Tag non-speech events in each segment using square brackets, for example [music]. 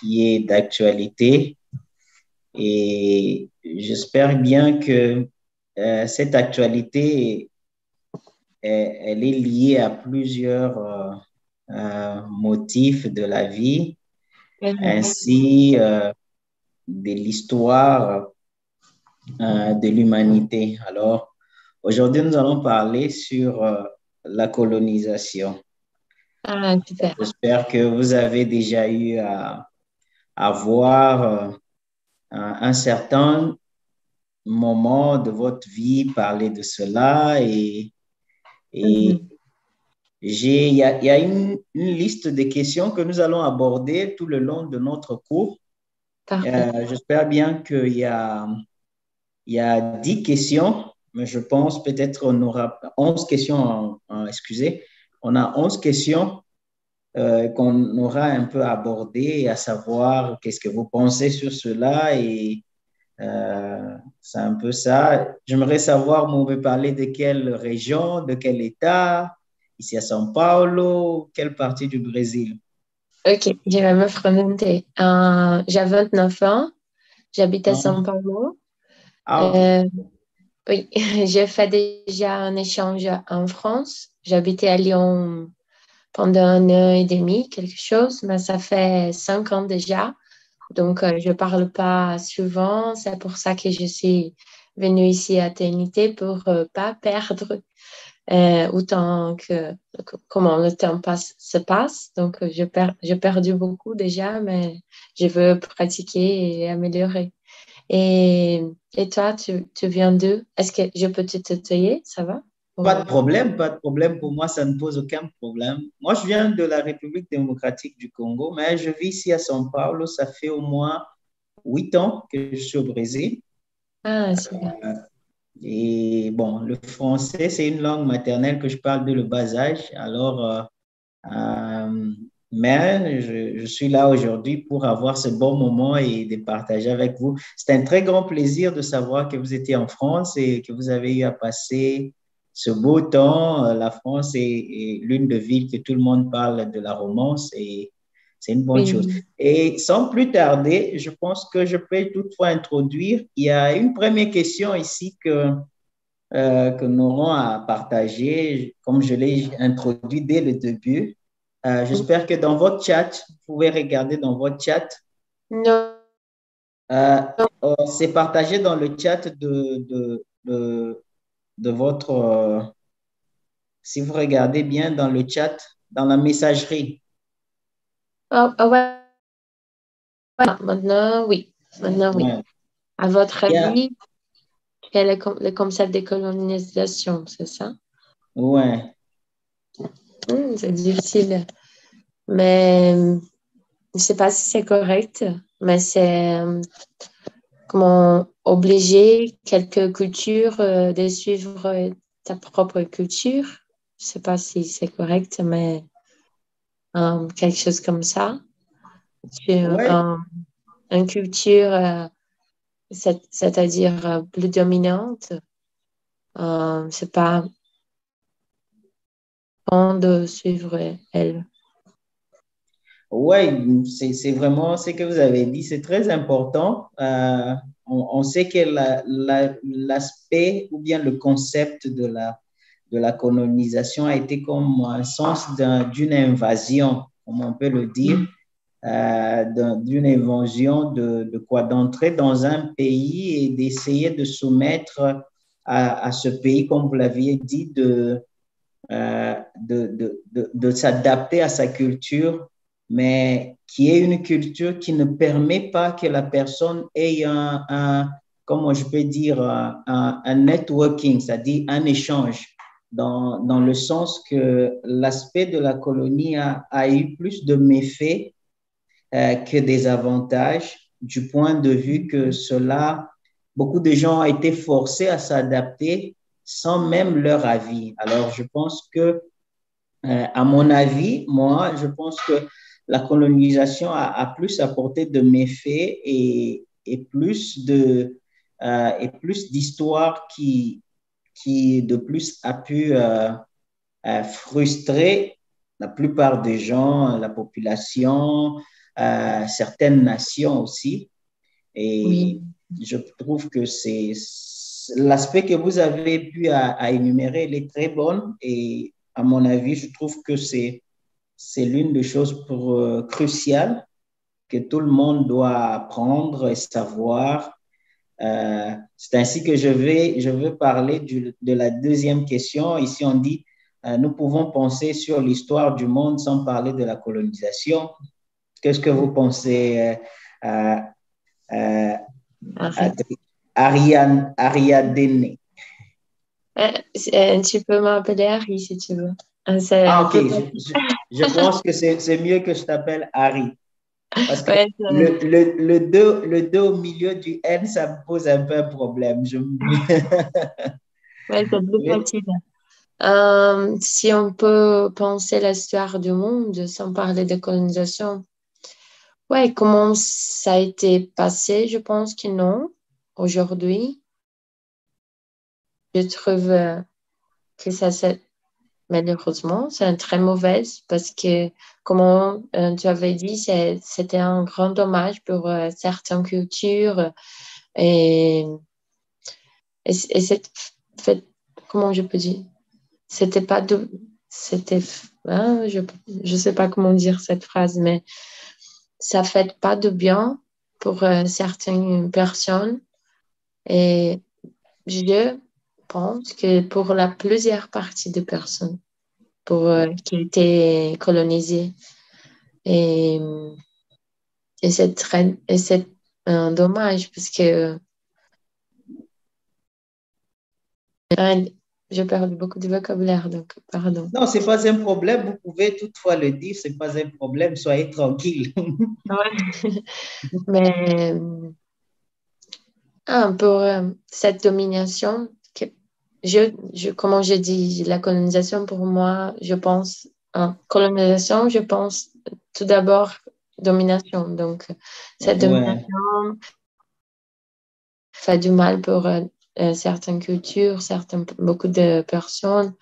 qui est d'actualité. Et j'espère bien que euh, cette actualité, elle est liée à plusieurs motifs de la vie, ainsi de l'histoire de l'humanité. Alors, aujourd'hui, nous allons parler sur la colonisation. Ah, J'espère que vous avez déjà eu à, voir euh, un, certain moment de votre vie parler de cela et, et mhm. il y a, une, liste de questions que nous allons aborder tout le long de notre cours. Euh, j'espère bien qu'il y a, il y a 10 questions mais je pense peut-être on aura 11 questions, excusez, on a 11 questions euh, qu'on aura un peu abordées, à savoir qu'est-ce que vous pensez sur cela et euh, c'est un peu ça. J'aimerais savoir, vous pouvez parler de quelle région, de quel État, ici à São Paulo, quelle partie du Brésil? Ok, je vais me présenter. Euh, J'ai 29 ans, j'habite à ah. São Paulo. Ah. Euh, oui, [laughs] j'ai fait déjà un échange en France. J'habitais à Lyon pendant un an et demi, quelque chose, mais ça fait cinq ans déjà. Donc, euh, je ne parle pas souvent. C'est pour ça que je suis venue ici à TNT pour ne euh, pas perdre euh, autant que comment le temps passe, se passe. Donc, j'ai perdu beaucoup déjà, mais je veux pratiquer et améliorer. Et, et toi, tu, tu viens d'où? Est-ce que je peux te tutoyer? Ça va? Pas de problème, pas de problème. Pour moi, ça ne pose aucun problème. Moi, je viens de la République démocratique du Congo, mais je vis ici à São Paulo. Ça fait au moins huit ans que je suis au Brésil. Ah, c'est bien. Euh, et bon, le français, c'est une langue maternelle que je parle de le bas âge. Alors, euh, euh, mais je, suis là aujourd'hui pour avoir ce bon moment et de partager avec vous. C'est un très grand plaisir de savoir que vous étiez en France et que vous avez eu à passer ce beau temps. La France est, l'une des villes que tout le monde parle de la romance et c'est une bonne chose. Et sans plus tarder, je pense que je peux toutefois introduire. Il y a une première question ici que, euh, que nous aurons à partager, comme je l'ai introduit dès le début. Euh, j'espère que dans votre chat, vous pouvez regarder dans votre chat. Non. Euh, euh, c'est partagé dans le chat de, de, de, votre... si vous regardez bien dans le chat, dans la messagerie. Oh, oh ouais. Maintenant, oui. Maintenant, oui. À votre avis, quel est le concept de colonisation, c'est ça? Oui. Hmm, c'est difficile. Mais je ne sais pas si c'est correct, mais c'est comment obliger quelques cultures euh, de suivre ta propre culture. Je ne sais pas si c'est correct, mais euh, quelque chose comme ça. une culture, euh, c'est-à-dire plus dominante. c'est pas de suivre elle. Oui, c'est vraiment ce que vous avez dit, c'est très important. On, sait que l'aspect ou bien le concept de la, de la colonisation a été comme un sens d'une invasion, comme on peut le dire, euh, d'une invasion de, de quoi? D'entrer dans un pays et d'essayer de soumettre à, à, ce pays, comme vous l'aviez dit, de, euh, de, de, de, s'adapter à sa culture, mais qui est une culture qui ne permet pas que la personne ait un, comment je peux dire, un, un networking, c'est-à-dire un échange, dans, dans, le sens que l'aspect de la colonie a, a, eu plus de méfaits euh, que des avantages, du point de vue que cela, beaucoup de gens ont été forcés à s'adapter sans même leur avis. Alors, je pense que, euh, à mon avis, moi, je pense que la colonisation a, plus apporté de méfaits et, et plus de euh, et plus d'histoires qui qui de plus a pu euh, frustrer la plupart des gens, la population, certaines nations aussi. Et je trouve que c'est l'aspect que vous avez pu à, énumérer, il est très bon. Et à mon avis, je trouve que c'est c'est l'une des choses pour, euh, cruciales que tout le monde doit apprendre et savoir. Euh, c'est ainsi que je vais, je veux parler de la deuxième question. Ici, on dit, euh, nous pouvons penser sur l'histoire du monde sans parler de la colonisation. Qu'est-ce que vous pensez, Ariane, Ariadne? tu peux m'appeler Harry si tu veux. Ah, ah ok. Je, pense que c'est mieux que je t'appelle Harry. Parce que le, le, le, 2, le 2 au milieu du N, ça me pose un peu un problème. Je... [laughs] ouais, c'est plus facile. Euh, si on peut penser l'histoire du monde sans parler de colonisation, ouais, comment ça a été passé, je pense que non. Aujourd'hui, je trouve que ça s'est malheureusement. C'est très mauvaise parce que, comme euh, tu avais dit, c'était un grand dommage pour euh, certaines cultures. Et, et, c'est fait, comment je peux dire, c'était pas de, c'était, hein, je ne sais pas comment dire cette phrase, mais ça fait pas de bien pour euh, certaines personnes. Et je pense que pour la plusieurs parties de personnes pour, euh, qui étaient colonisées. Et, et c'est très et c'est dommage parce que je perds beaucoup de vocabulaire, donc pardon. Non, ce n'est pas un problème. Vous pouvez toutefois le dire, ce n'est pas un problème. Soyez tranquille. [laughs] Mais ah, pour euh, cette domination, je, je, comment je dis, la colonisation pour moi, je pense, hein, colonisation, je pense tout d'abord domination. Donc, cette domination fait du mal pour euh, euh, certaines cultures, certaines, beaucoup de personnes.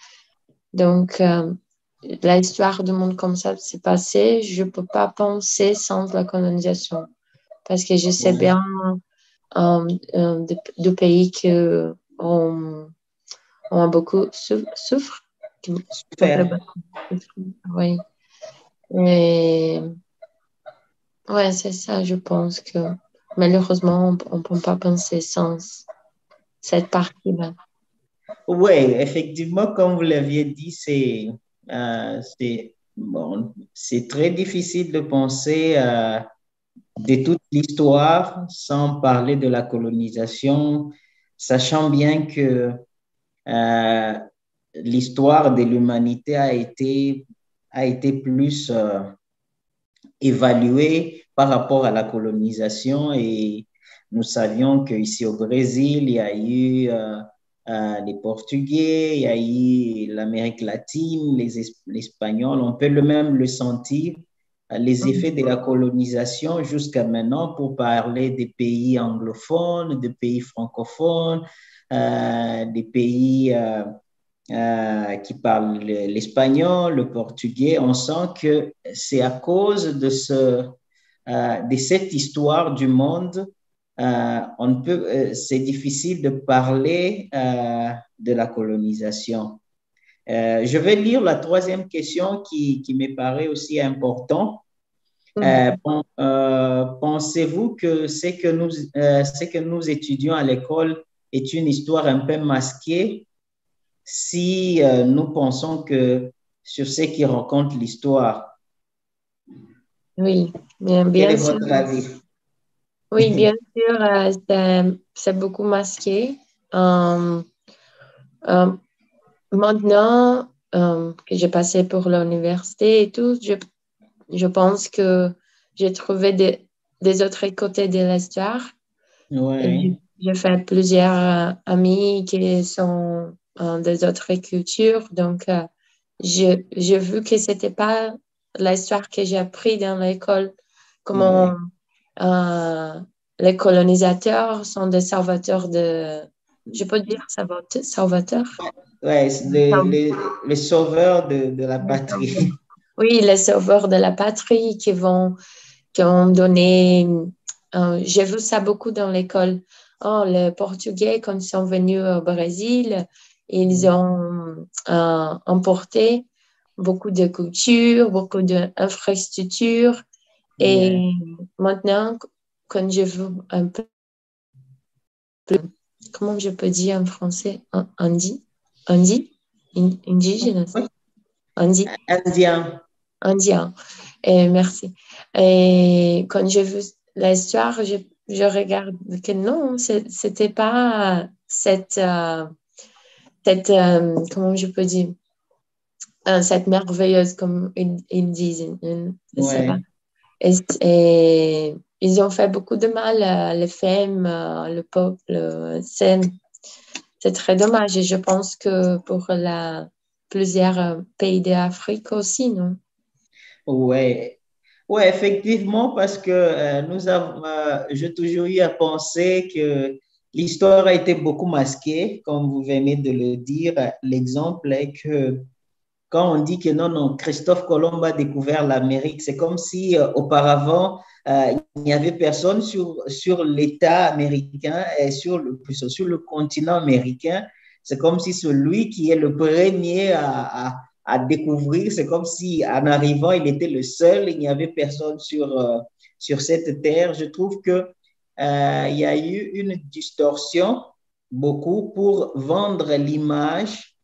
Donc, euh, l'histoire du monde comme ça s'est passée, je ne peux pas penser sans la colonisation. Parce que je sais bien de, pays que on, ont beaucoup souffrent. Oui. Et ouais, c'est ça, je pense que malheureusement, on ne peut pas penser sans cette partie-là. Oui, effectivement, comme vous l'aviez dit, c'est euh, bon, très difficile de penser euh, de toute l'histoire sans parler de la colonisation, sachant bien que euh, l'histoire de l'humanité a été, a été plus euh, évaluée par rapport à la colonisation et nous savions qu'ici au Brésil, il y a eu euh, les Portugais, il y a eu l'Amérique latine, les, Espagnols. On peut le même le sentir, les mhm. effets de la colonisation jusqu'à maintenant pour parler des pays anglophones, des pays francophones, des pays euh, euh, qui parlent l'espagnol, le portugais, on sent que c'est à cause de, ce, de cette histoire du monde on peut, c'est difficile de parler de la colonisation. je vais lire la troisième question qui, qui me paraît aussi importante. Mm-hmm. Pensez-vous que ce que, nous, ce que nous étudions à l'école est une histoire un peu masquée si euh, nous pensons que sur ce qui raconte l'histoire. Oui, bien, bien Quel est votre avis? Oui, bien sûr, euh, c'est beaucoup masqué. Euh, maintenant que j'ai passé pour l'université et tout, je, je pense que j'ai trouvé des, des autres côtés de l'histoire. Oui. J'ai fait plusieurs euh, amis qui sont euh, des autres cultures. Donc, euh, j'ai vu que ce n'était pas l'histoire que j'ai appris dans l'école, comment les colonisateurs sont des salvateurs de. Je peux dire salvateurs? Oui, les, les, sauveurs de, de, la patrie. [laughs] Oui, les sauveurs de la patrie qui vont qui ont donné, j'ai vu ça beaucoup dans l'école. Oh, les Portugais, quand ils sont venus au Brésil, ils mm. ont emporté beaucoup de culture, beaucoup d'infrastructures. Et maintenant, quand je veux un peu, comment je peux dire en français, Indi, Indi, indigène, Indi. Indien. Indien. Et merci. Et quand j'ai vu l'histoire, je, je, regarde que non, c'était pas cette, euh, cette euh, comment je peux dire, euh, cette merveilleuse, comme ils, disent. Et, ils ont fait beaucoup de mal, les femmes, le peuple. C'est très dommage. Et je pense que pour la, plusieurs pays d'Afrique aussi, non? Oui, effectivement, parce que euh, nous avons, euh, j'ai toujours eu à penser que l'histoire a été beaucoup masquée, comme vous venez de le dire. L'exemple est que quand on dit que non, non, Christophe Colomb a découvert l'Amérique, c'est comme si euh, auparavant, il n'y avait personne sur, sur l'État américain et sur le, sur le continent américain. C'est comme si celui qui est le premier à, à, à découvrir, c'est comme si en arrivant, il était le seul, il n'y avait personne sur, euh, sur cette terre. Je trouve que il y a eu une distorsion beaucoup pour vendre l'image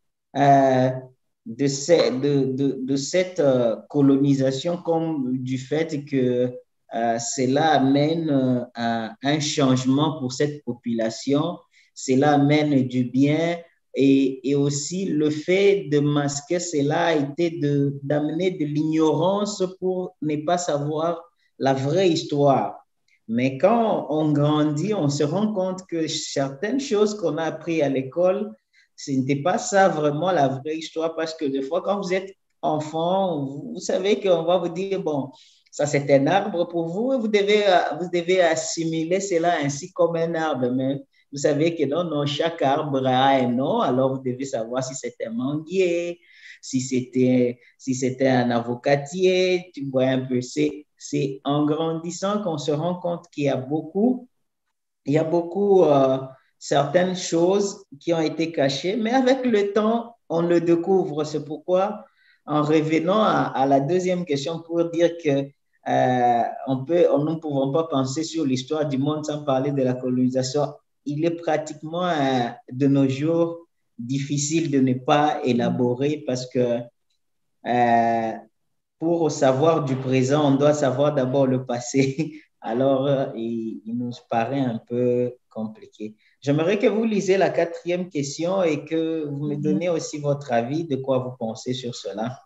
de, de, de, cette euh, colonisation comme du fait que euh, cela amène euh, un changement pour cette population, cela amène du bien et, aussi le fait de masquer cela été d'amener de, de l'ignorance pour ne pas savoir la vraie histoire. Mais quand on grandit, on se rend compte que certaines choses qu'on a apprises à l'école ce n'était pas ça vraiment la vraie histoire parce que des fois, quand vous êtes enfant, vous, savez qu'on va vous dire, bon, ça c'est un arbre pour vous et vous devez, vous devez assimiler cela ainsi comme un arbre. Mais vous savez que non, non, chaque arbre a un nom, alors vous devez savoir si c'est un manguier, si c'était si c'était un avocatier, tu vois un peu. C'est, c'est en grandissant qu'on se rend compte qu'il y a beaucoup, il y a beaucoup euh, certaines choses qui ont été cachées, mais avec le temps, on le découvre. C'est pourquoi, en revenant à, la deuxième question pour dire que euh, on peut, on, nous ne pouvons pas penser sur l'histoire du monde sans parler de la colonisation. Il est pratiquement euh, de nos jours difficile de ne pas élaborer parce que euh, pour savoir du présent, on doit savoir d'abord le passé. [laughs] Alors, il, il, nous paraît un peu compliqué. J'aimerais que vous lisiez la quatrième question et que vous me mhm. donniez aussi votre avis de quoi vous pensez sur cela.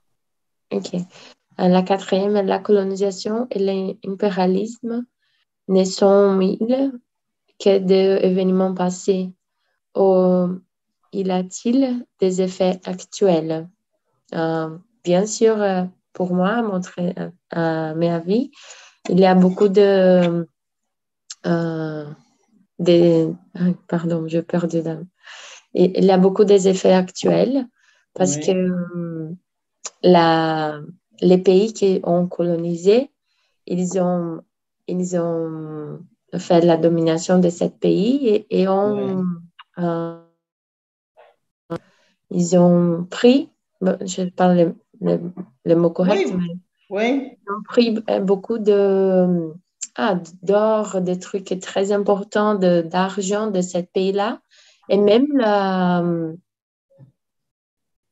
OK. Euh, la quatrième, la colonisation et l'impérialisme ne sont ils que des événements passés ou y a-t-il des effets actuels? Euh, bien sûr, euh, pour moi, montrer à mes avis, il y a beaucoup de des... Pardon, je perds de dame. il y a beaucoup des effets actuels parce que la, les pays qui ont colonisé, ils ont, ils ont fait la domination de ce pays et, ont, euh, ils ont pris, je parle le, le, mot correct, mais ils ont pris beaucoup de ah, d'or, des trucs très importants, d'argent de, ce pays-là. Et même la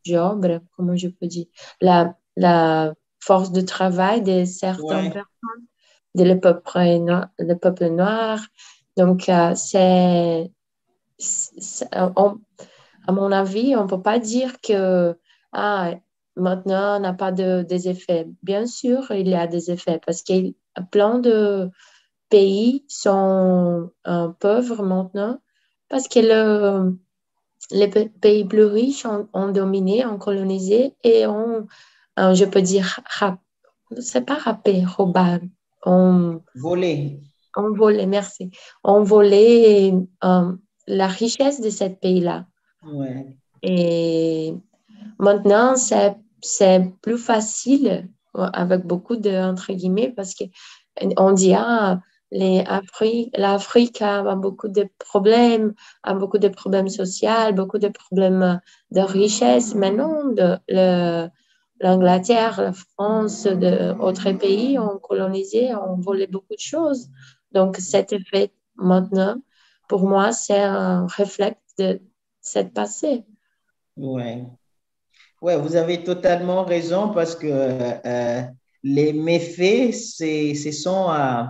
job, comment je peux dire, la, la force de travail de certaines personnes, de le peuple, noir, le. Donc, euh, c'est, à mon avis, on ne peut pas dire que ah, maintenant, on n'a pas de, des effets. Bien sûr, il y a des effets parce qu'il plein de pays sont euh, pauvres maintenant parce que les pays plus riches ont, dominé, ont colonisé et ont, euh, je peux dire, c'est pas râpé, robé, ont volé. Ont volé, merci. Ont volé euh, la richesse de ce pays-là. Et maintenant, c'est plus facile avec beaucoup de entre guillemets parce que on dit, ah, l'Afrique a beaucoup de problèmes, a beaucoup de problèmes sociaux, beaucoup de problèmes de richesse. Mais non, l'Angleterre, la France, d'autres pays ont colonisé, ont volé beaucoup de choses. Donc, cet effet maintenant, pour moi, c'est un réflexe de cette passé. Oui. Ouais, vous avez totalement raison parce que euh, les méfaits, ce sont euh,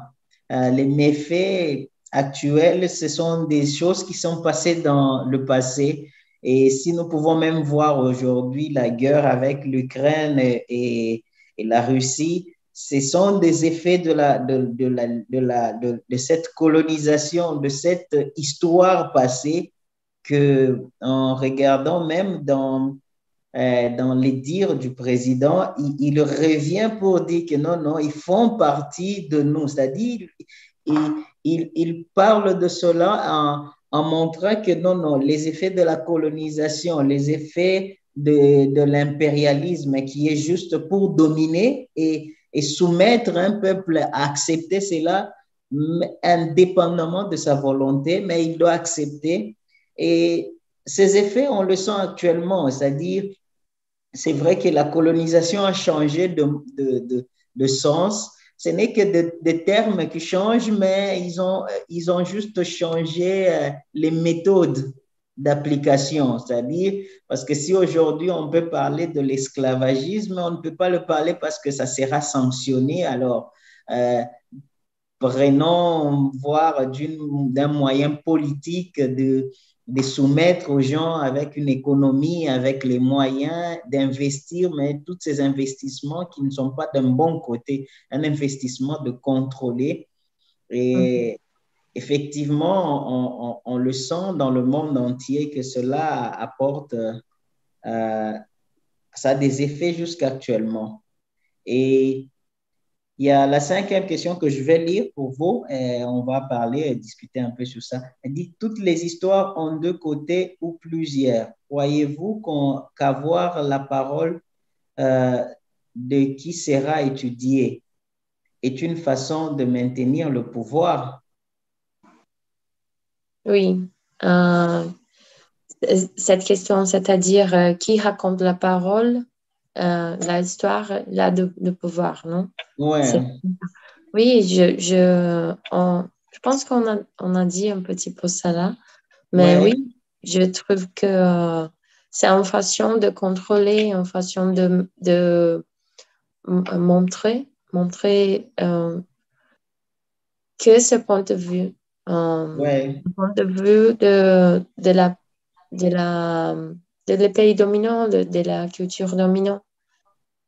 euh, les méfaits actuels, ce sont des choses qui sont passées dans le passé. Et si nous pouvons même voir aujourd'hui la guerre avec l'Ukraine et, la Russie, ce sont des effets de, la, de, la, de, la, de, cette colonisation, de cette histoire passée que en regardant même dans euh, dans les dires du président, il, revient pour dire que non, non, ils font partie de nous. C'est-à-dire, il, il, parle de cela en, en, montrant que non, non, les effets de la colonisation, les effets de, de l'impérialisme qui est juste pour dominer et, et soumettre un peuple à accepter cela indépendamment de sa volonté, mais il doit accepter. Et ces effets, on le sent actuellement, c'est-à-dire c'est vrai que la colonisation a changé de, de, de, sens. Ce n'est que des termes qui changent, mais ils ont, ils ont juste changé euh, les méthodes d'application. C'est-à-dire, parce que si aujourd'hui on peut parler de l'esclavagisme, on ne peut pas le parler parce que ça sera sanctionné. Alors, euh, prenons voir d'un moyen politique de, de soumettre aux gens avec une économie, avec les moyens d'investir, mais tous ces investissements qui ne sont pas d'un bon côté, un investissement de contrôler. Et mhm. effectivement, on, le sent dans le monde entier que cela apporte, euh, ça a des effets jusqu'actuellement. Et il y a la cinquième question que je vais lire pour vous et on va parler et discuter un peu sur ça. Elle dit Toutes les histoires ont deux côtés ou plusieurs. Croyez-vous qu'avoir la parole euh, de qui sera étudiée est une façon de maintenir le pouvoir? Oui. Euh, cette question, c'est-à-dire euh, qui raconte la parole euh, l'histoire là de, de, pouvoir, non? Ouais. Oui, je, je, je pense qu'on a, on a dit un petit peu ça là. Mais oui, je trouve que euh, c'est une façon de contrôler, une façon de, de montrer, montrer euh, que ce point de vue, ouais. point de vue de, de la de la de pays dominants, de, de, la culture dominante.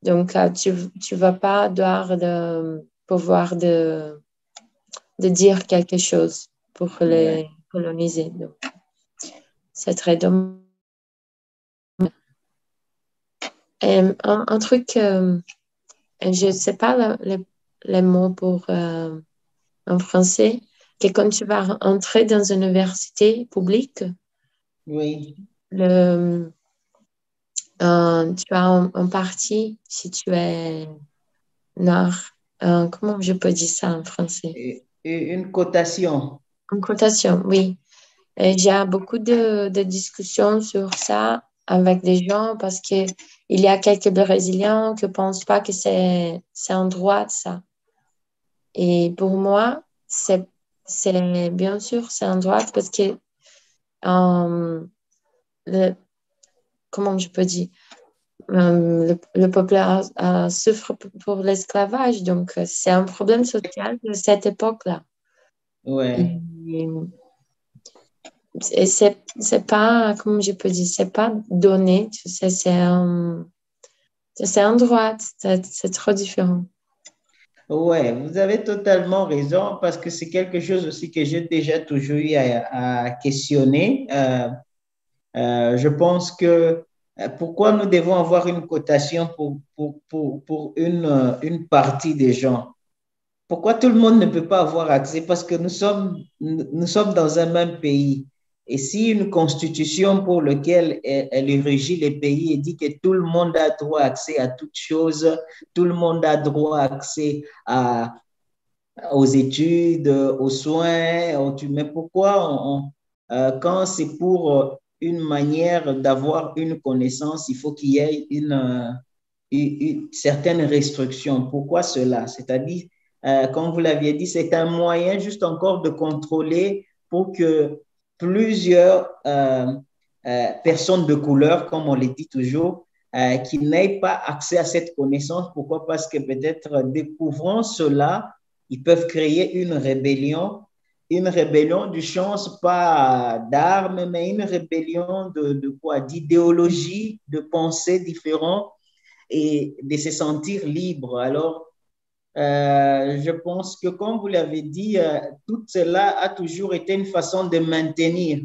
Donc, tu ne vas pas devoir de, pouvoir de, de dire quelque chose pour les coloniser. C'est très dommage. un, un, truc, euh, je ne sais pas les, les mots pour euh, en français, que quand tu vas entrer dans une université publique, oui. le, euh, tu as un, parti si tu es nord. Euh, comment je peux dire ça en français? Une cotation. Une cotation, oui. J'ai beaucoup de, de, discussions sur ça avec des gens parce qu'il y a quelques Brésiliens qui ne pensent pas que c'est un droit ça. Et pour moi, c'est bien sûr, c'est un droit parce que euh, le, comment je peux dire, euh, le, peuple a, souffre pour l'esclavage. Donc, euh, c'est un problème social de cette époque-là. Ouais. Et, c'est pas, comment je peux dire, c'est pas donné, c'est un, un droit, c'est trop différent. Ouais, vous avez totalement raison parce que c'est quelque chose aussi que j'ai déjà toujours eu à, questionner. Euh, euh, je pense que euh, pourquoi nous devons avoir une cotation pour, pour, pour, pour une, euh, une, partie des gens? Pourquoi tout le monde ne peut pas avoir accès? Parce que nous sommes, nous sommes dans un même pays. Et si une constitution pour laquelle elle, elle, régit les pays et dit que tout le monde a droit accès à toutes choses, tout le monde a droit accès à, aux études, aux soins. Mais pourquoi, quand c'est pour une manière d'avoir une connaissance, il faut qu'il y ait une, une, certaine restriction. Pourquoi cela? C'est-à-dire, comme vous l'aviez dit, c'est un moyen juste encore de contrôler pour que plusieurs euh, personnes de couleur, comme on le dit toujours, euh, qui n'aient pas accès à cette connaissance. Pourquoi? Parce que peut-être découvrant cela, ils peuvent créer une rébellion, une rébellion du chance pas d'armes, mais une rébellion de, de quoi? D'idéologie, de pensées différentes et de se sentir libre. Alors, euh, je pense que, comme vous l'avez dit, tout cela a toujours été une façon de maintenir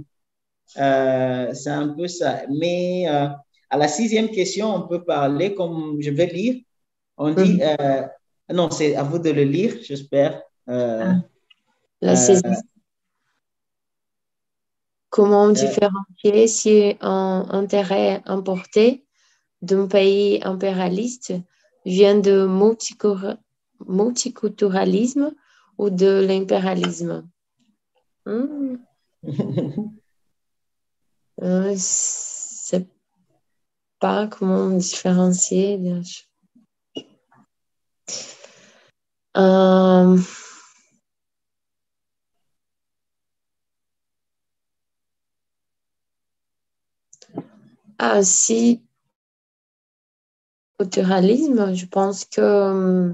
euh, c'est un peu ça. Mais euh, à la sixième question, on peut parler, comme je vais lire. On dit, euh, non, c'est à vous de le lire, j'espère. Ah. La sixième. Comment différencier si un intérêt importé d'un pays impérialiste vient de multiculturalisme ou de l'impérialisme? Hmm. [laughs] Euh, sais pas comment différencier. Euh, ah, si, culturalisme, je pense que euh,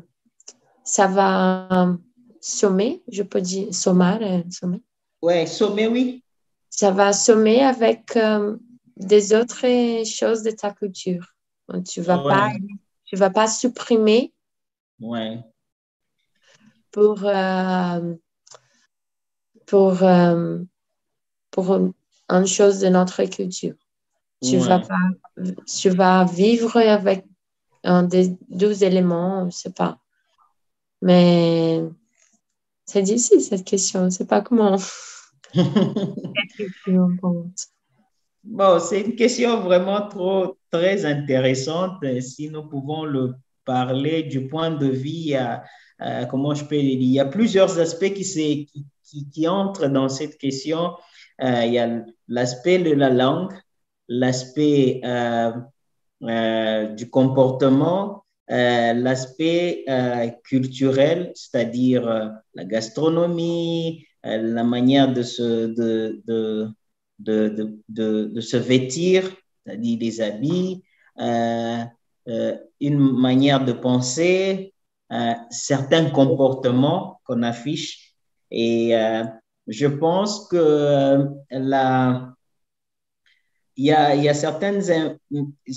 ça va sommer, je peux dire sommer. sommer. Ouais, sommer, oui ça va sommer avec euh, des autres choses de ta culture. Tu ne vas, pas, tu vas pas supprimer ouais. pour, euh, pour, euh, pour une chose de notre culture. Tu, vas tu vas vivre avec un des deux éléments, je ne sais pas. Mais c'est difficile cette question, je ne sais pas comment. [laughs] bon, c'est une question vraiment trop, très intéressante. Si nous pouvons le parler du point de vue, euh, comment je peux le dire, il y a plusieurs aspects qui, qui, qui, entrent dans cette question. Euh, il y a l'aspect de la langue, l'aspect euh, du comportement, l'aspect culturel, c'est-à-dire la gastronomie, euh, la manière de se, de, de, de, de se vêtir, c'est-à-dire des habits, euh, euh, une manière de penser, certains comportements qu'on affiche. Et je pense que la, il y a, y a,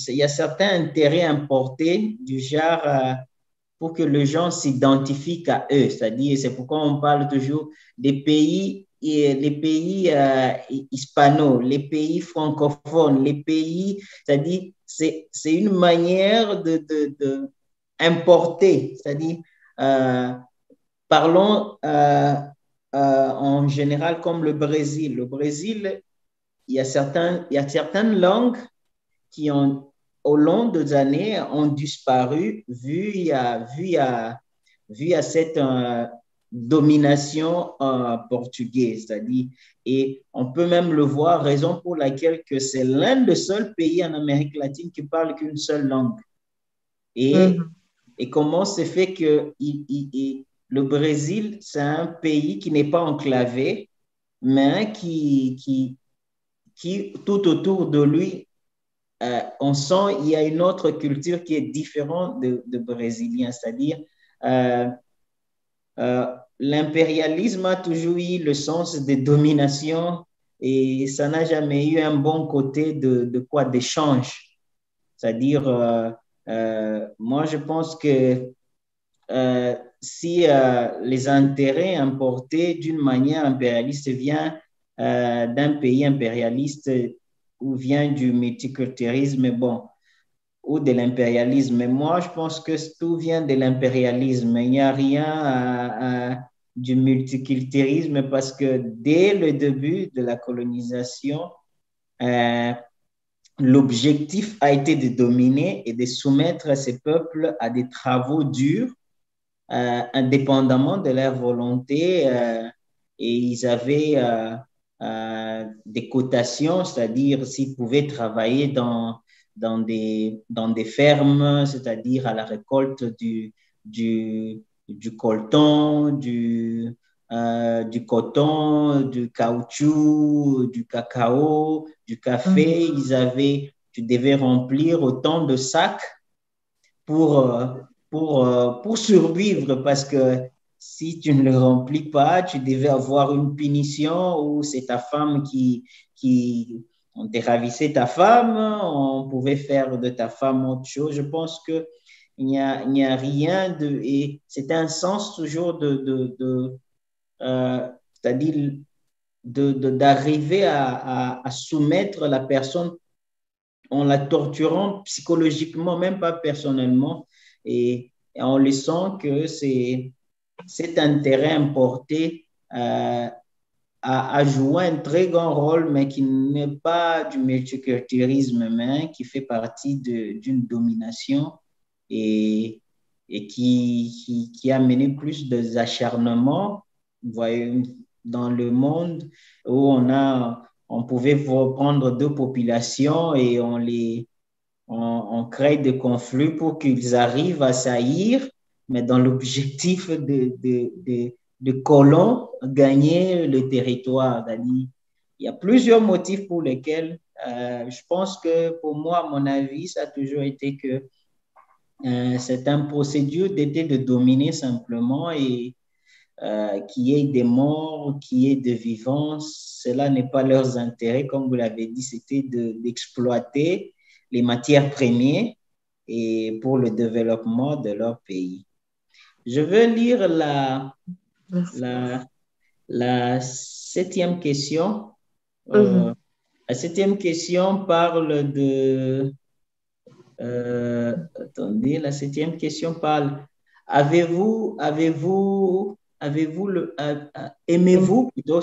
y a certains intérêts importés du genre pour que les gens s'identifient à eux. C'est-à-dire, c'est pourquoi on parle toujours des pays, les pays euh, hispanos, les pays francophones, les pays, c'est-à-dire, c'est, c'est une manière de, de, c'est-à-dire, euh, parlons euh, en général comme le Brésil. Le Brésil, il y a, certains, il y a certaines langues qui ont au long des années, ont disparu vu à, vu à, vu à cette euh, domination euh, portugaise, c'est-à-dire, et on peut même le voir, raison pour laquelle que c'est l'un des seuls pays en Amérique latine qui parle qu'une seule langue. Et, mm-hmm. et comment c'est fait que il, le Brésil, c'est un pays qui n'est pas enclavé, mais qui, qui, qui, tout autour de lui, euh, on sent qu'il y a une autre culture qui est différente de, brésilien, c'est-à-dire euh, euh, l'impérialisme a toujours eu le sens de domination et ça n'a jamais eu un bon côté de, de quoi d'échange. C'est-à-dire, moi je pense que si les intérêts importés d'une manière impérialiste viennent d'un pays impérialiste, ou vient du multiculturalisme, bon, ou de l'impérialisme. Moi, je pense que tout vient de l'impérialisme. Il n'y a rien du multiculturalisme parce que dès le début de la colonisation, euh, l'objectif a été de dominer et de soumettre ces peuples à des travaux durs indépendamment de leur volonté et ils avaient des cotations, c'est-à-dire s'ils pouvaient travailler dans, dans, des, dans des fermes, c'est-à-dire à la récolte du, du, du coltan, du, euh, du coton, du caoutchouc, du cacao, du café. Mhm. Ils avaient, tu devais remplir autant de sacs pour, euh, pour, euh, pour survivre parce que si tu ne le remplis pas, tu devais avoir une punition ou c'est ta femme qui, qui on ravissé ta femme, on pouvait faire de ta femme autre chose. Je pense que il n'y a, a, rien de, et c'est un sens toujours de, de, de euh, c'est-à-dire d'arriver à, à, soumettre la personne en la torturant psychologiquement, même pas personnellement, et, en laissant que c'est cet intérêt importé euh, a, joué un très grand rôle, mais qui n'est pas du multiculturalisme, mais qui fait partie d'une domination et, et qui, qui, a mené plus d'acharnement voyez, dans le monde où on, a, on pouvait prendre deux populations et on les on, crée des conflits pour qu'ils arrivent à saillir, mais dans l'objectif de, de, de, de colons gagner le territoire. Il y a plusieurs motifs pour lesquels euh, je pense que pour moi, mon avis, ça a toujours été que euh, c'est un procédure d'aider de dominer simplement et euh, qu'il y ait des morts, qu'il y ait des vivants, cela n'est pas leurs intérêts, comme vous l'avez dit, c'était d'exploiter les matières premières et pour le développement de leur pays. Je veux lire la, la, la, septième question. Euh, mhm. la septième question parle de... Euh, attendez, la septième question parle... Avez-vous, avez-vous avez-vous le, euh, aimez-vous plutôt,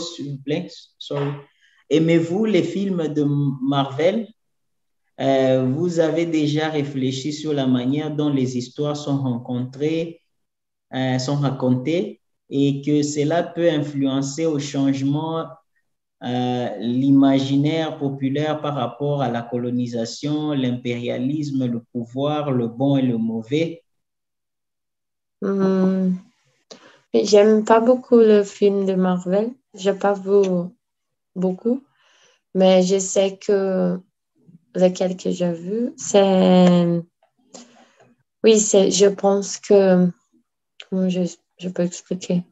aimez-vous les films de Marvel? Euh, vous avez déjà réfléchi sur la manière dont les histoires sont rencontrées, sont racontées et que cela peut influencer au changement l'imaginaire populaire par rapport à la colonisation, l'impérialisme, le pouvoir, le bon et le mauvais. Hmm. J'aime pas beaucoup le film de Marvel. J'ai pas vu beaucoup. Mais je sais que lequel que j'ai vu, c'est. Oui, c'est, je pense que. Je, je peux expliquer?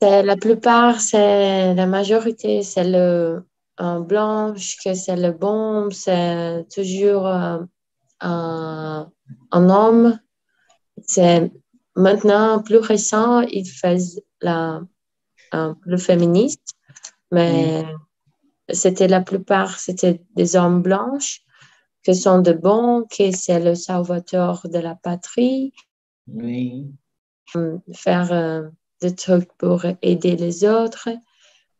La plupart, c'est la majorité, c'est le un blanche, que c'est le bon, c'est toujours euh, un, un homme. C'est Maintenant, plus récent, il fait la, le féministe, mais c'était la plupart, c'était des hommes blanches qui sont de bons, qui c'est le salvateur de la patrie. Faire euh, des trucs pour aider les autres.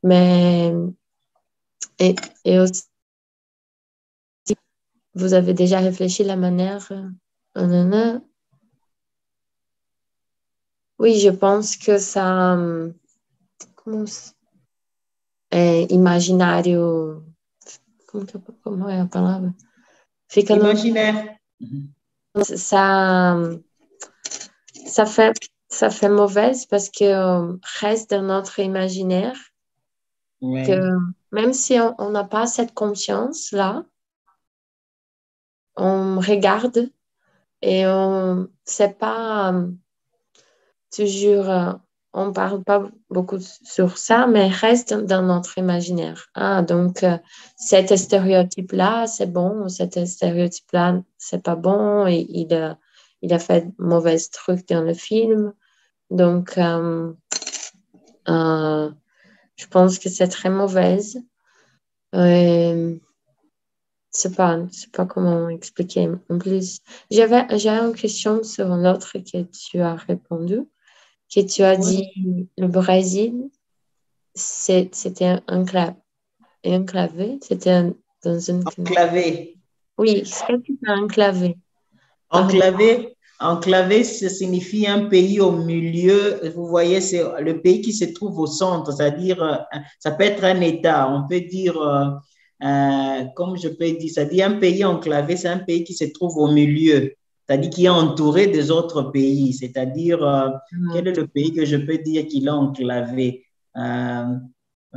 Mais, et, et aussi, vous avez déjà réfléchi la manière, euh, oui, je pense que ça. Como, é, imaginário. Como, que, como é a palavra? Fica Imaginaire. No, ça, ça, fait, ça fait mauvaise parce que reste dans notre imaginaire. Ouais. Que même si on n'a pas cette conscience-là, on regarde et on ne sait pas toujours, euh, on parle pas beaucoup sur ça, mais reste dans notre imaginaire. Ah, donc, euh, cet stéréotype-là, c'est bon, cet stéréotype-là, c'est pas bon, et il il a fait mauvais trucs dans le film. Donc, euh, je pense que c'est très mauvaise. Euh, c'est pas, c'est pas comment expliquer. En plus, j'avais, j'avais une question sur l'autre que tu as répondu que tu as dit le Brésil, c'était enclavé. Enclavé, c'était dans une. Enclavé. Oui, que tu as enclavé Enclavé, ça signifie un pays au milieu. Vous voyez, c'est le pays qui se trouve au centre, c'est-à-dire, euh, ça peut être un État. On peut dire, euh, euh, comme je peux dire, c'est-à-dire un pays enclavé, c'est un pays qui se trouve au milieu, c'est-à-dire qui est entouré des autres pays. C'est-à-dire, mm. quel est le pays que je peux dire qu'il est enclavé?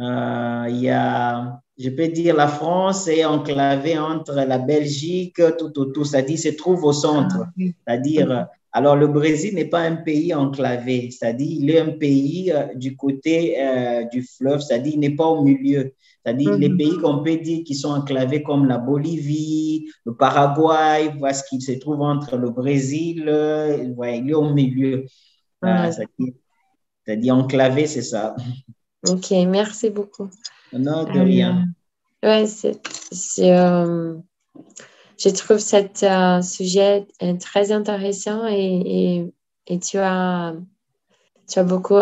Il y a je peux dire la France est enclavée entre la Belgique, tout autour, c'est-à-dire se trouve au centre. Ah, c'est-à-dire, alors le Brésil n'est pas un pays enclavé, c'est-à-dire il est un pays euh, du côté euh, du fleuve, c'est-à-dire il n'est pas au milieu. C'est-à-dire les mhm. pays qu'on peut dire qui sont enclavés comme la Bolivie, le Paraguay, ce qui se trouve entre le Brésil, euh, il est au milieu. c'est-à-dire enclavé, c'est ça. Ok, merci beaucoup. Non, de rien. Euh, ouais, c'est, euh, je trouve ce euh, sujet très intéressant et, et, tu, as, tu as beaucoup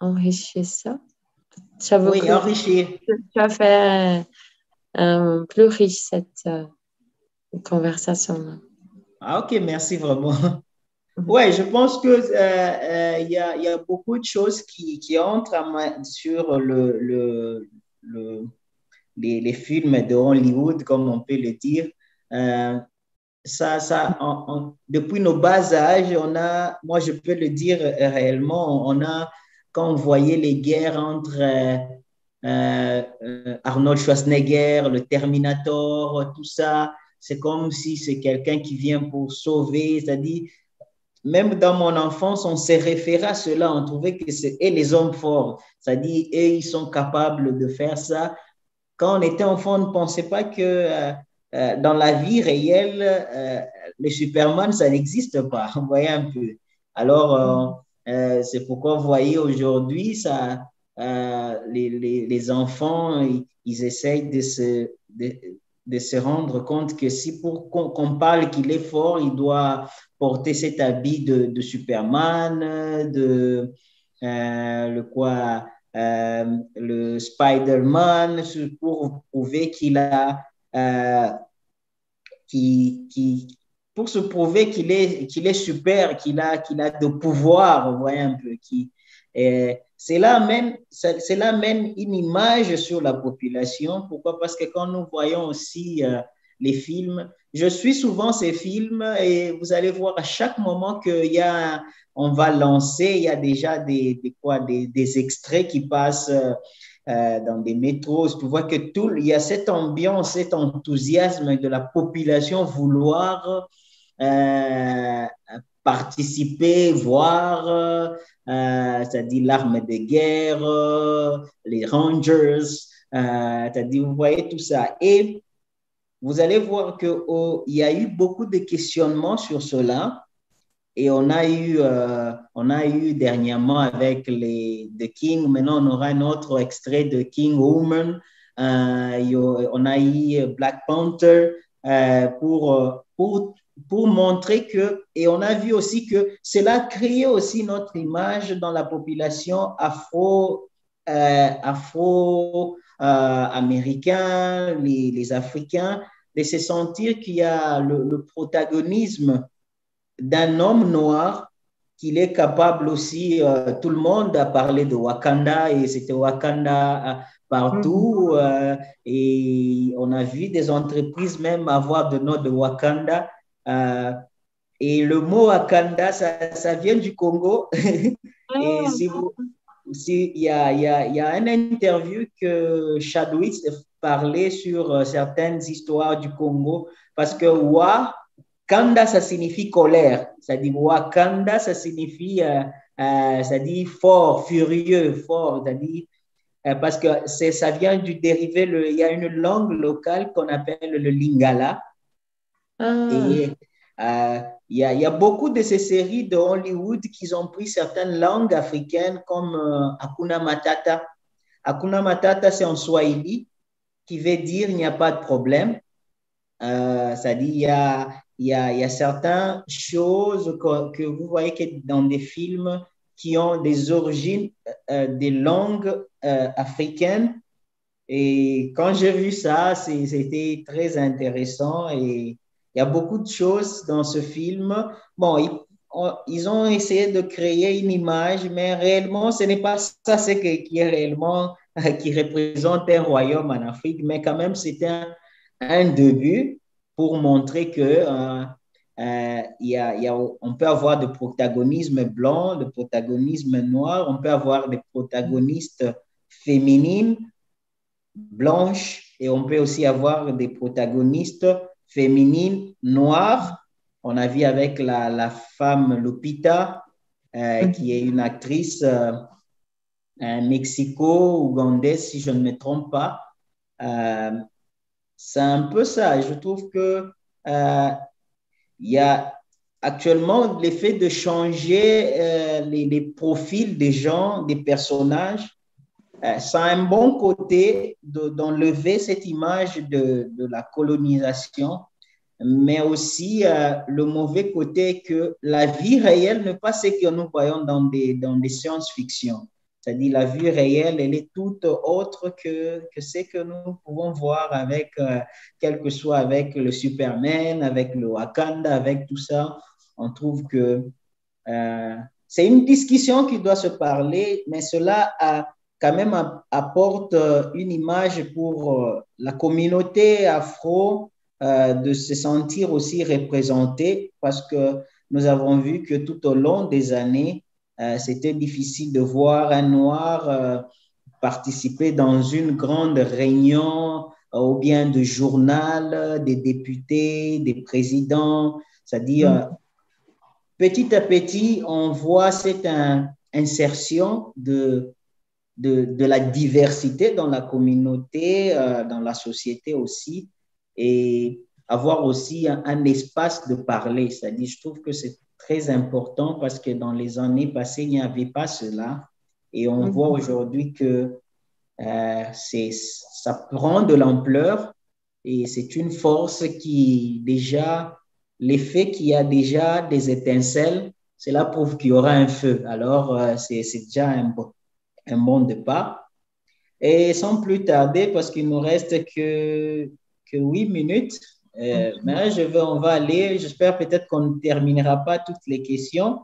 enrichi ça. Tu as beaucoup, oui, enrichi. Tu as fait plus riche cette conversation. Ah, ok, merci vraiment. Oui, je pense qu'il euh, il y, a, beaucoup de choses qui, entrent sur le, le, le, les, films de Hollywood, comme on peut le dire. Euh, ça, ça, depuis nos bas âges, on a, moi je peux le dire réellement, on a, quand on voyait les guerres entre euh, euh, Arnold Schwarzenegger, le Terminator, tout ça, c'est comme si c'est quelqu'un qui vient pour sauver, c'est-à-dire, même dans mon enfance, on s'est référé à cela, on trouvait que c'est les hommes forts, c'est-à-dire, eux, ils sont capables de faire ça. Quand on était enfant, on ne pensait pas que euh, euh, dans la vie réelle, euh, le Superman, ça n'existe pas. [laughs] Vous voyez un peu. Alors, c'est pourquoi vous voyez aujourd'hui, ça, les, les, les, enfants, ils, essayent de se, de, de, se rendre compte que si pour qu'on parle qu'il est fort, il doit porter cet habit de, Superman, de le quoi, euh, le Spider-Man pour prouver qu'il a, euh, qui, qui, pour se prouver qu'il est, qu'il est super, qu'il a, qu'il a de pouvoir, vous voyez un peu. Qui, c'est là même, c'est une image sur la population. Pourquoi? Parce que quand nous voyons aussi euh, les films, je suis souvent ces films et vous allez voir à chaque moment qu'il y a on va lancer, il y a déjà des, quoi, des, des, extraits qui passent euh, euh, dans des métros. Tu vois que tout, il y a cette ambiance, cet enthousiasme de la population vouloir euh, participer, voir, c'est-à-dire l'arme de guerre, les Rangers, c'est-à-dire, vous voyez tout ça. Et vous allez voir qu'il oh, y a eu beaucoup de questionnements sur cela. Et on a eu, euh, on a eu dernièrement avec les The King, maintenant on aura un autre extrait de King Woman. Euh, on a eu Black Panther euh, pour, pour, pour montrer que, et on a vu aussi que cela crée aussi notre image dans la population afro, afro américain, les, les, Africains, de se sentir qu'il y a le, le protagonisme d'un homme noir qu'il est capable aussi, euh, tout le monde a parlé de Wakanda et c'était Wakanda euh, partout mhm. euh, et on a vu des entreprises même avoir de nom de Wakanda. et le mot Wakanda, ça, ça vient du Congo. [laughs] et ah. si vous, il y a, y, a, y a une interview que Chadwick parlait sur certaines histoires du Congo parce que Wa, Kanda, ça signifie colère. Ça dit Wakanda, ça signifie, euh, euh, ça dit fort, furieux, fort. Ça dit, euh, parce que ça vient du dérivé, le, il y a une langue locale qu'on appelle le lingala. Ah. Et il y, a, il y, a, beaucoup de ces séries de Hollywood qui ont pris certaines langues africaines comme Akuna Matata. Akuna Matata, c'est en Swahili, qui veut dire il n'y a pas de problème. ça dit il y a, il y a, y a certaines choses que, vous voyez que dans des films qui ont des origines euh, des langues euh, africaines. Et quand j'ai vu ça, c'était très intéressant et, il y a beaucoup de choses dans ce film. Bon, ils, ils ont essayé de créer une image, mais réellement, ce n'est pas ça ce qui est réellement, [laughs] qui représente un royaume en Afrique, mais quand même, c'était un, début pour montrer que euh, euh, y a, on peut avoir des protagonismes blancs, des protagonismes noirs, on peut avoir des protagonistes féminines, blanches, et on peut aussi avoir des protagonistes féminines noires. On a vu avec la, femme Lupita, euh, qui est une actrice euh, mexico-ougandaise, si je ne me trompe pas. Euh, c'est un peu ça. Je trouve que il y a actuellement l'effet de changer les, profils des gens, des personnages. ça a un bon côté d'enlever cette image de, la colonisation mais aussi euh, le mauvais côté que la vie réelle n'est pas ce que nous voyons dans des, dans des science-fiction. C'est-à-dire la vie réelle, elle est toute autre que, que ce que nous pouvons voir avec, euh, quel que soit avec le Superman, avec le Wakanda, avec tout ça. On trouve que euh, c'est une discussion qui doit se parler, mais cela a, quand même apporte une image pour la communauté afro euh, de se sentir aussi représenté parce que nous avons vu que tout au long des années, euh, c'était difficile de voir un noir euh, participer dans une grande réunion ou bien de journal des députés, des présidents. C'est-à-dire, mm. petit à petit, on voit cette insertion de, de, de, la diversité dans la communauté, dans la société aussi et avoir aussi un, espace de parler. C'est-à-dire, je trouve que c'est très important parce que dans les années passées, il n'y avait pas cela. Et on mhm. voit aujourd'hui que euh, ça prend de l'ampleur et c'est une force qui déjà, l'effet qu'il y a déjà des étincelles, cela prouve qu'il y aura un feu. Alors, euh, c'est déjà un, un bon départ. Et sans plus tarder, parce qu'il nous reste que huit minutes. Euh, mais je vais, on va aller, j'espère peut-être qu'on ne terminera pas toutes les questions,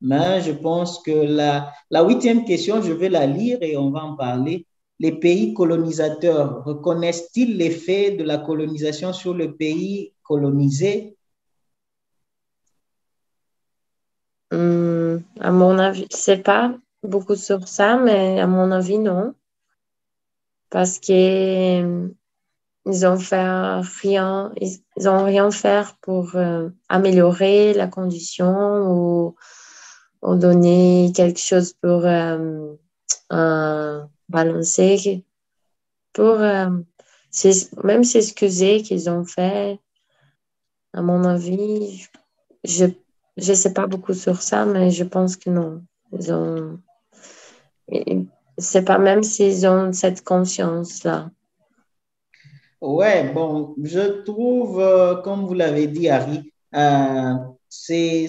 mais je pense que la, la huitième question, je vais la lire et on va en parler. Les pays colonisateurs reconnaissent-ils l'effet de la colonisation sur le pays colonisé? Hum, À mon avis, c'est pas beaucoup sur ça, mais à mon avis, non. Parce que ils ont fait rien, ils, rien fait pour euh, améliorer la condition ou, ou, donner quelque chose pour euh, balancer, pour euh, même s'excuser qu'ils ont fait. À mon avis, je je sais pas beaucoup sur ça, mais je pense que non. Ils ont, c'est pas même s'ils ont cette conscience là. Ouais, bon, je trouve, euh, comme vous l'avez dit, Harry, euh, c'est